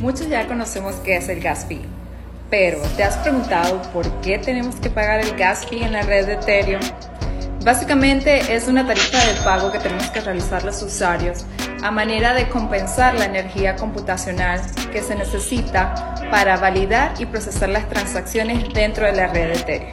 Muchos ya conocemos qué es el gas fee, pero ¿te has preguntado por qué tenemos que pagar el gas fee en la red de Ethereum? Básicamente es una tarifa de pago que tenemos que realizar los usuarios a manera de compensar la energía computacional que se necesita para validar y procesar las transacciones dentro de la red de Ethereum.